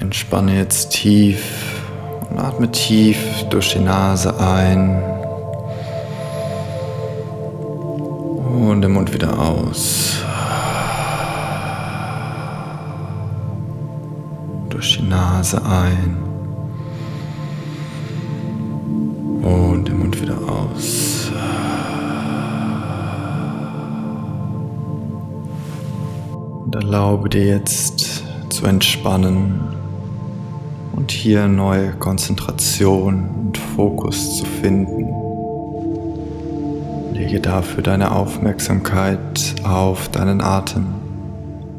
Entspanne jetzt tief und atme tief durch die Nase ein und den Mund wieder aus. Durch die Nase ein und den Mund wieder aus. Und erlaube dir jetzt zu entspannen und hier neue Konzentration und Fokus zu finden. Lege dafür deine Aufmerksamkeit auf deinen Atem.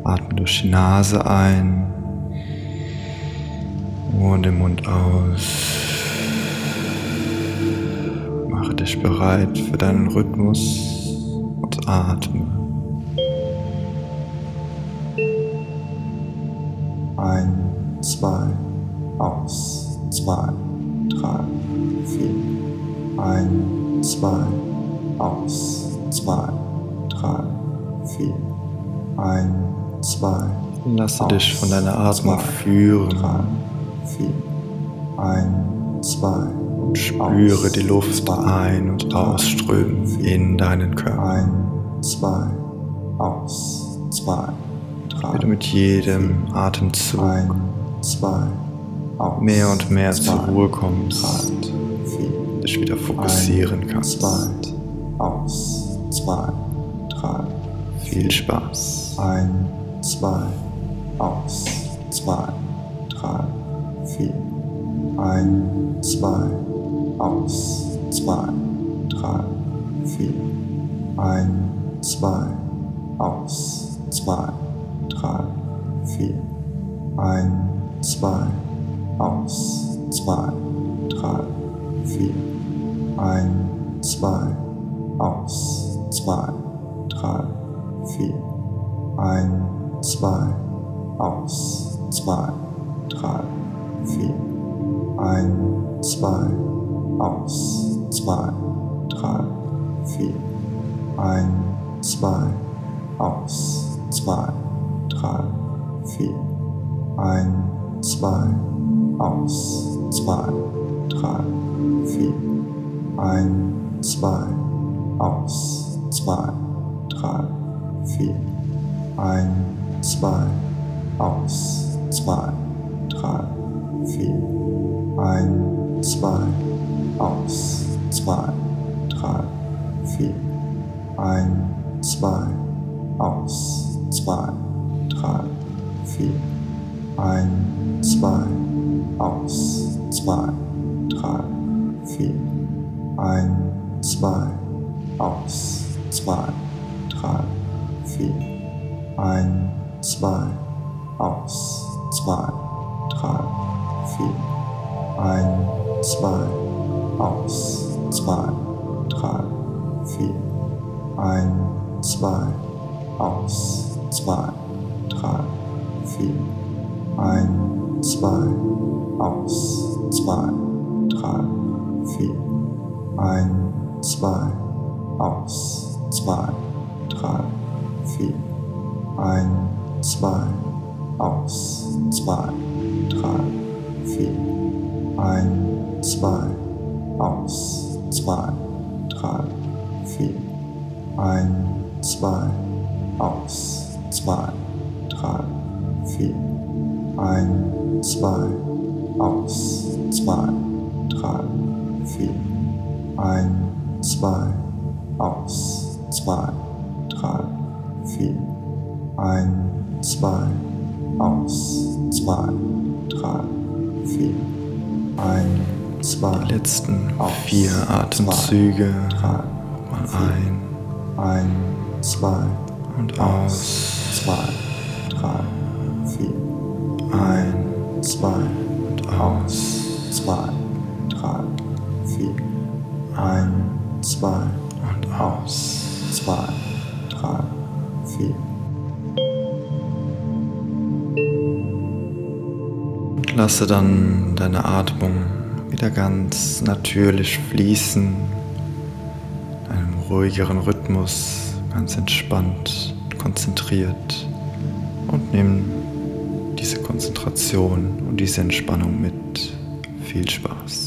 Atme durch die Nase ein und den Mund aus. Mache dich bereit für deinen Rhythmus und atme. Ein, zwei, aus, zwei, drei, vier. Ein, zwei, aus, zwei, drei, vier. Ein, zwei. Lasse aus, dich von deiner Atmung zwei, führen. Drei, vier. Ein, zwei. und spüre aus, die Luft zwei, ein- und drei, ausströmen vier. in deinen Körper. Ein, zwei, aus, zwei, drei. Wie du mit jedem Atemzug. Ein, zwei, mehr und mehr zur Ruhe kommst, dich wieder fokussieren kannst. Aus, zwei, drei, Viel Spaß. ein, zwei, aus, zwei, drei, vier. Ein, zwei, aus, zwei, drei, vier. Ein, zwei, aus, zwei, drei, vier. Ein, zwei, aus, zwei, drei, vier. Ein, zwei, aus, zwei, drei, vier. Ein, zwei, aus, zwei, drei, vier. Ein, zwei, aus, zwei, drei, vier. Ein, zwei, aus, zwei, drei, vier. Ein, zwei, aus, zwei, drei, vier. Ein, zwei, aus, zwei, drei, vier. Ein, zwei, aus, zwei, drei, vier. Ein, zwei, aus, zwei, drei, vier. Ein, zwei, aus, zwei, drei, vier. Ein, zwei, aus, zwei, drei, vier. Ein, zwei, aus, zwei, drei, vier. Ein, zwei, aus, zwei, drei, vier. Ein, zwei, aus, zwei, drei, vier. Ein, zwei, aus, zwei, drei, vier. Ein, zwei, aus, zwei, drei, vier. Ein, zwei, aus, zwei, drei, vier. Ein, zwei, aus, zwei, drei, vier. Ein, zwei, aus, zwei, drei, vier. Ein, zwei, aus, zwei, drei, vier. Ein, zwei, aus, zwei, drei, vier. Ein, zwei, aus, zwei, drei, vier. Ein, zwei, aus, zwei, drei, vier. Ein, zwei, Die letzten aus, vier Atemzüge. drei, Mal vier. ein ein, zwei, und aus, aus. zwei, drei. Ein zwei, und aus, zwei, drei, vier. Ein, zwei, Und aus. zwei, drei, vier. Lasse dann deine Atmung wieder ganz natürlich fließen. In einem ruhigeren Rhythmus, ganz entspannt, konzentriert. Und nimm diese Konzentration und diese Entspannung mit. Viel Spaß.